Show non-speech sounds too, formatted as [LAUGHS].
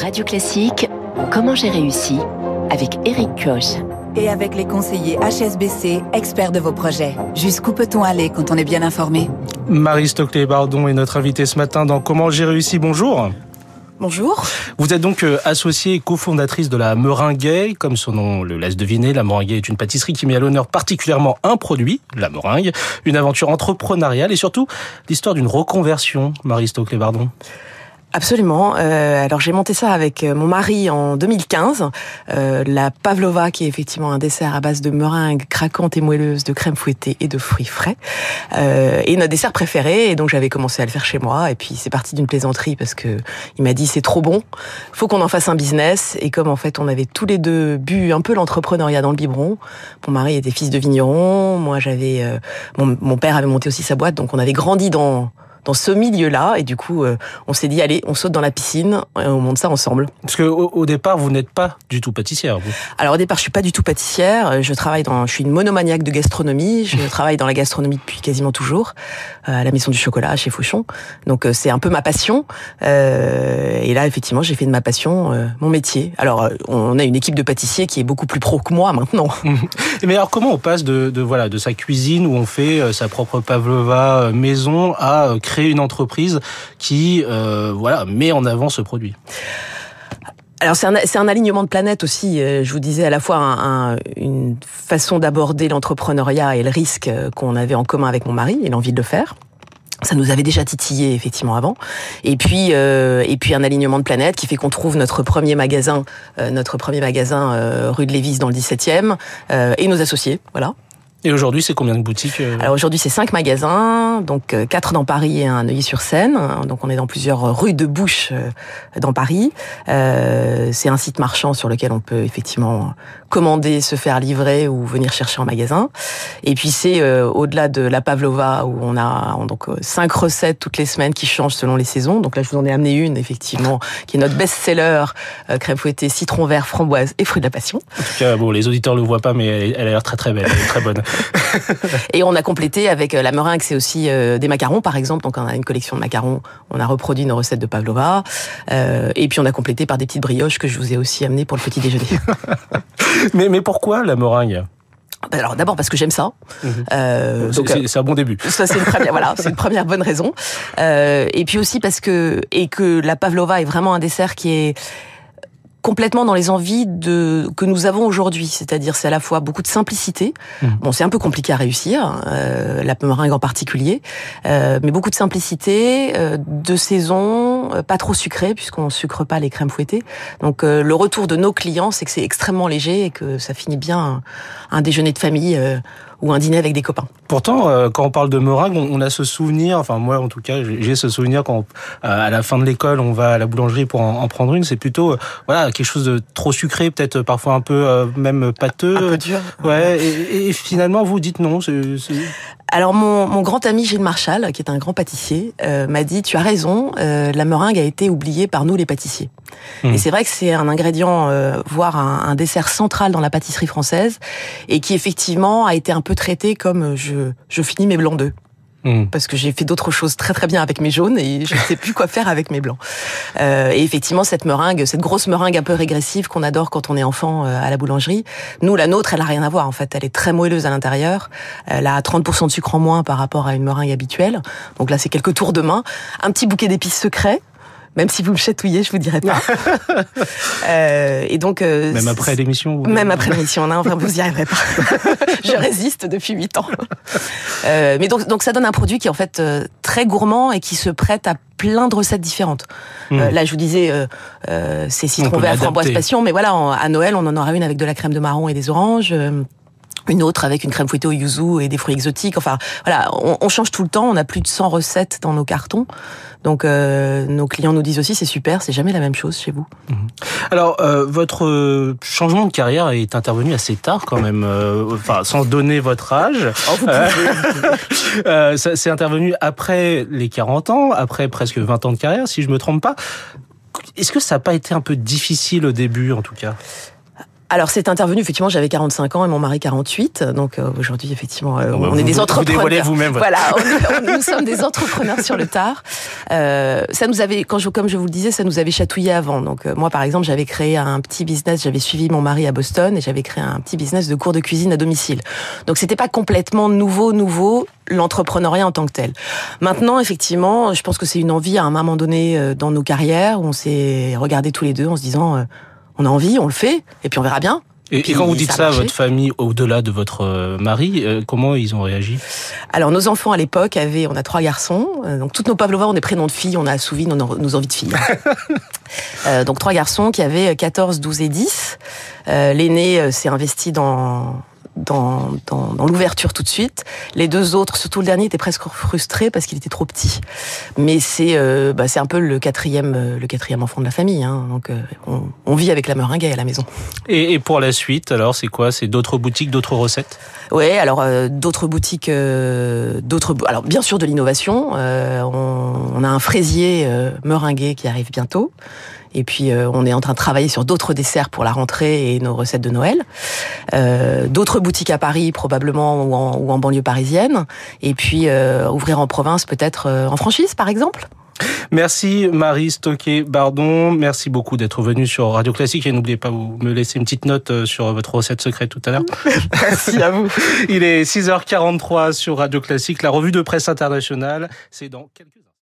Radio Classique, comment j'ai réussi avec Eric Koch. Et avec les conseillers HSBC, experts de vos projets. Jusqu'où peut-on aller quand on est bien informé? Marie Stockley-Bardon est notre invitée ce matin dans Comment j'ai réussi. Bonjour. Bonjour. Vous êtes donc euh, associée et cofondatrice de la Meringuée. Comme son nom le laisse deviner, la Meringuée est une pâtisserie qui met à l'honneur particulièrement un produit, la meringue, une aventure entrepreneuriale et surtout l'histoire d'une reconversion, Marie Stockley-Bardon. Absolument. Euh, alors j'ai monté ça avec euh, mon mari en 2015. Euh, la pavlova, qui est effectivement un dessert à base de meringue craquante et moelleuse, de crème fouettée et de fruits frais, euh, et notre dessert préféré. Et donc j'avais commencé à le faire chez moi. Et puis c'est parti d'une plaisanterie parce que il m'a dit c'est trop bon, faut qu'on en fasse un business. Et comme en fait on avait tous les deux bu un peu l'entrepreneuriat dans le biberon. Mon mari était fils de vigneron, moi j'avais, euh, mon, mon père avait monté aussi sa boîte, donc on avait grandi dans dans ce milieu-là. Et du coup, euh, on s'est dit, allez, on saute dans la piscine et on monte ça ensemble. Parce que au, au départ, vous n'êtes pas du tout pâtissière, vous. Alors au départ, je suis pas du tout pâtissière. Je travaille dans, je suis une monomaniaque de gastronomie. Je [LAUGHS] travaille dans la gastronomie depuis quasiment toujours, euh, à la Maison du Chocolat, chez Fauchon. Donc euh, c'est un peu ma passion. Euh, et là, effectivement, j'ai fait de ma passion euh, mon métier. Alors, on a une équipe de pâtissiers qui est beaucoup plus pro que moi maintenant. [LAUGHS] Mais alors, comment on passe de, de voilà de sa cuisine où on fait sa propre pavlova maison à euh, une entreprise qui euh, voilà met en avant ce produit Alors c'est un, un alignement de planète aussi. Euh, Je vous disais à la fois un, un, une façon d'aborder l'entrepreneuriat et le risque euh, qu'on avait en commun avec mon mari et l'envie de le faire. Ça nous avait déjà titillé effectivement avant. Et puis et puis un alignement de planète qui fait qu'on trouve notre premier magasin, notre premier magasin rue de Lévis dans le 17e euh, et nos associés. Voilà. Et aujourd'hui, c'est combien de boutiques euh Alors aujourd'hui, c'est cinq magasins, donc euh, quatre dans Paris et un à Neuilly-sur-Seine. Donc on est dans plusieurs rues de bouche euh, dans Paris. Euh, c'est un site marchand sur lequel on peut effectivement commander, se faire livrer ou venir chercher en magasin. Et puis c'est euh, au-delà de la pavlova où on a donc cinq recettes toutes les semaines qui changent selon les saisons. Donc là, je vous en ai amené une effectivement qui est notre best-seller euh, crème fouettée, citron vert, framboise et fruits de la passion. En tout cas, bon, les auditeurs le voient pas, mais elle, elle a l'air très très belle, elle est très bonne. [LAUGHS] [LAUGHS] Et on a complété avec euh, la meringue, c'est aussi euh, des macarons par exemple. Donc on a une collection de macarons. On a reproduit une recette de pavlova. Euh, et puis on a complété par des petites brioches que je vous ai aussi amenées pour le petit déjeuner. [LAUGHS] mais, mais pourquoi la meringue? Ben Alors d'abord parce que j'aime ça. Euh, C'est- donc, C'est c'est un bon début. ça c'est une première voilà, c'est une [LAUGHS] première bonne raison. Euh, et puis aussi parce que et que la pavlova est vraiment un dessert qui est complètement dans les envies de que nous avons aujourd'hui, c'est-à-dire c'est à la fois beaucoup de simplicité. Mhm. Bon, c'est un peu compliqué à réussir, euh, la meringue en particulier, euh, mais beaucoup de simplicité, euh, de saison, euh, pas trop sucré puisqu'on sucre pas les crèmes fouettées. Donc euh, le retour de nos clients, c'est que c'est extrêmement léger et que ça finit bien un, un déjeuner de famille euh, ou un dîner avec des copains. Pourtant, euh, quand on parle de meringue, on, on a ce souvenir, enfin moi en tout cas, j'ai ce souvenir quand euh, à la fin de l'école, on va à la boulangerie pour en, en prendre une, c'est plutôt euh, voilà quelque chose de trop sucré, peut-être parfois un peu euh, même pâteux. Un peu dur. Ouais, et, et finalement vous dites non. c'est c'est- Alors mon, mon grand ami Gilles Marchal, qui est un grand pâtissier, euh, m'a dit tu as raison, euh, la meringue a été oubliée par nous les pâtissiers. Mhm. Et c'est vrai que c'est un ingrédient, euh, voire un, un dessert central dans la pâtisserie française, et qui effectivement a été un peu traité comme euh, je, je finis mes blancs d'œufs. Hmm. Parce que j'ai fait d'autres choses très très bien avec mes jaunes et je ne sais plus quoi faire avec mes blancs. Euh, et effectivement, cette meringue, cette grosse meringue un peu régressive qu'on adore quand on est enfant euh, à la boulangerie, nous, la nôtre, elle a rien à voir en fait. Elle est très moelleuse à l'intérieur. Elle a 30% de sucre en moins par rapport à une meringue habituelle. Donc là, c'est quelques tours de main. Un petit bouquet d'épices secrets. Même si vous me chatouillez, je vous dirai pas. [LAUGHS] euh, et donc, euh, Même après l'émission. vous- même après l'émission, non, enfin, vous y arriverez pas. [LAUGHS] je résiste depuis huit ans. Euh, mais donc, donc ça donne un produit qui est en fait euh, très gourmand et qui se prête à plein de recettes différentes. Euh, là, je vous disais, euh, euh, c'est On citron vert, framboise passion, mais voilà, en- à Noël, on en aura une avec de la crème de marron et des oranges. Une autre avec une crème fouettée au yuzu et des fruits exotiques. Enfin, voilà, on, on change tout le temps. On a plus de 100 recettes dans nos cartons. Donc, euh, nos clients nous disent aussi, c'est super, c'est jamais la même chose chez vous. Alors, euh, votre changement de carrière est intervenu assez tard quand même, euh, enfin sans donner votre âge. Euh, [LAUGHS] euh, ça- c'est intervenu après les 40 ans, après presque 20 ans de carrière, si je me trompe pas. Est-ce que ça n'a pas été un peu difficile au début, en tout cas? Alors c'est intervenu effectivement, j'avais 45 ans et mon mari 48, donc euh, aujourd'hui effectivement euh, bah, on est vous- des vous entrepreneurs. dévoilez vous-même, voilà. Voilà, on est- [LAUGHS] on- nous sommes des entrepreneurs sur le tard. Euh, ça nous avait, quand je, comme je vous le disais, ça nous avait chatouillé avant. Donc euh, moi par exemple, j'avais créé un petit business, j'avais suivi mon mari à Boston et j'avais créé un petit business de cours de cuisine à domicile. Donc c'était pas complètement nouveau, nouveau l'entrepreneuriat en tant que tel. Maintenant, effectivement, je pense que c'est une envie à un moment donné euh, dans nos carrières où on s'est regardé tous les deux en se disant, euh, on a envie, on le fait, et puis on verra bien. Et, et Puis quand vous dites ça à votre famille, au-delà de votre euh, mari, euh, comment ils ont réagi? Alors nos enfants à l'époque avaient, on a trois garçons, euh, donc toutes nos pavlovas ont des prénoms de filles, on a assouvi nos, nos envies de filles. [LAUGHS] Euh, donc trois garçons qui avaient 14, 12 et 10. Euh, L'aîné euh, s'est investi dans dans, dans, dans l'ouverture tout de suite. Les deux autres, surtout le dernier, étaient presque frustrés parce qu'il était trop petit. Mais c'est euh, bah, c'est un peu le quatrième euh, le quatrième enfant de la famille. Hein. Donc euh, on, on vit avec la meringue à la maison. et, et pour la suite, alors c'est quoi? C'est d'autres boutiques, d'autres recettes? Ouais, alors euh, d'autres boutiques, d'autres, alors bien sûr de l'innovation. On, on a un fraisier meringué qui arrive bientôt. Et puis euh, on est en train de travailler sur d'autres desserts pour la rentrée et nos recettes de Noël. Euh, d'autres boutiques à Paris probablement ou en, ou en banlieue parisienne. Et puis euh, ouvrir en province peut-être en franchise par exemple. Merci Marie Stocké-Bardon, merci beaucoup d'être venue sur Radio Classique et n'oubliez pas vous me laisser une petite note sur votre recette secrète tout à l'heure. [LAUGHS] Merci à vous. Il est 6h43 sur Radio Classique, la revue de presse internationale, c'est dans quelques.